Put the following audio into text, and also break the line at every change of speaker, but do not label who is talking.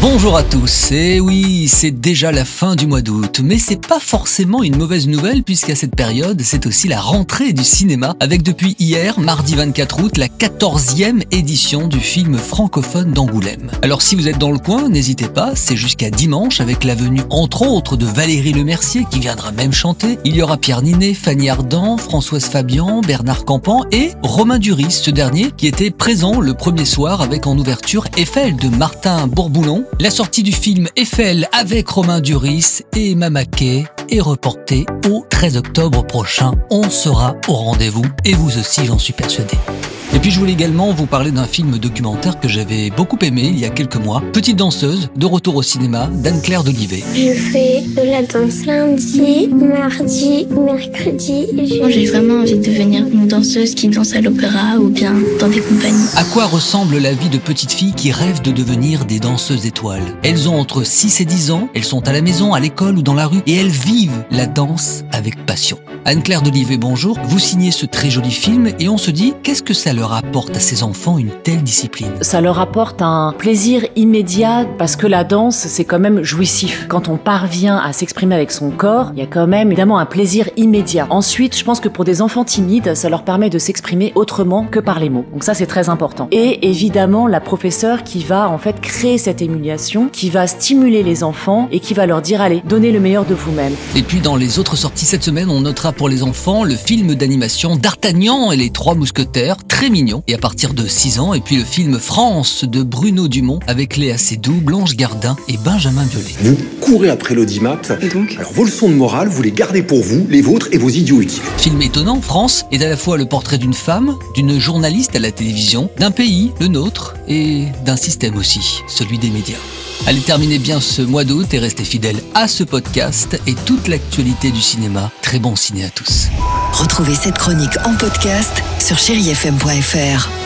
Bonjour à tous. Et oui, c'est déjà la fin du mois d'août, mais c'est pas forcément une mauvaise nouvelle puisqu'à cette période, c'est aussi la rentrée du cinéma avec depuis hier, mardi 24 août, la 14e édition du film francophone d'Angoulême. Alors si vous êtes dans le coin, n'hésitez pas, c'est jusqu'à dimanche avec la venue entre autres de Valérie Lemercier qui viendra même chanter. Il y aura Pierre Ninet, Fanny Ardant, Françoise Fabian, Bernard Campan et Romain Duris, ce dernier qui était présent le premier soir avec en ouverture Eiffel de Martin Bourboulon la sortie du film Eiffel avec Romain Duris et Emma Mackey est reportée au 13 octobre prochain. On sera au rendez-vous et vous aussi, j'en suis persuadé. Et puis je voulais également vous parler d'un film documentaire que j'avais beaucoup aimé il y a quelques mois. Petite danseuse, de retour au cinéma, d'Anne-Claire d'Olivet.
Je fais de la danse lundi, mardi, mercredi.
Moi j'ai vraiment envie de devenir une danseuse qui danse à l'opéra ou bien dans des compagnies.
À quoi ressemble la vie de petites filles qui rêvent de devenir des danseuses étoiles? Elles ont entre 6 et 10 ans, elles sont à la maison, à l'école ou dans la rue et elles vivent la danse avec passion. Anne-Claire d'Olivet, bonjour. Vous signez ce très joli film et on se dit qu'est-ce que ça leur apporte à ces enfants une telle discipline
Ça leur apporte un plaisir immédiat parce que la danse, c'est quand même jouissif. Quand on parvient à s'exprimer avec son corps, il y a quand même évidemment un plaisir immédiat. Ensuite, je pense que pour des enfants timides, ça leur permet de s'exprimer autrement que par les mots. Donc ça, c'est très important. Et évidemment, la professeure qui va en fait créer cette émulation, qui va stimuler les enfants et qui va leur dire allez, donnez le meilleur de vous-même.
Et puis dans les autres sorties cette semaine, on notera pour les enfants le film d'animation D'Artagnan et les Trois Mousquetaires, très mignon, et à partir de 6 ans, et puis le film France de Bruno Dumont avec Léa Seydoux, Blanche Gardin et Benjamin Biolay.
Vous courez après l'audimat.
Et donc
Alors vos leçons de morale, vous les gardez pour vous, les vôtres et vos idiots utiles.
Film étonnant, France est à la fois le portrait d'une femme, d'une journaliste à la télévision, d'un pays, le nôtre, et d'un système aussi, celui des médias. Allez terminer bien ce mois d'août et restez fidèles à ce podcast et toute l'actualité du cinéma. Très bon ciné à tous.
Retrouvez cette chronique en podcast sur chérifm.fr.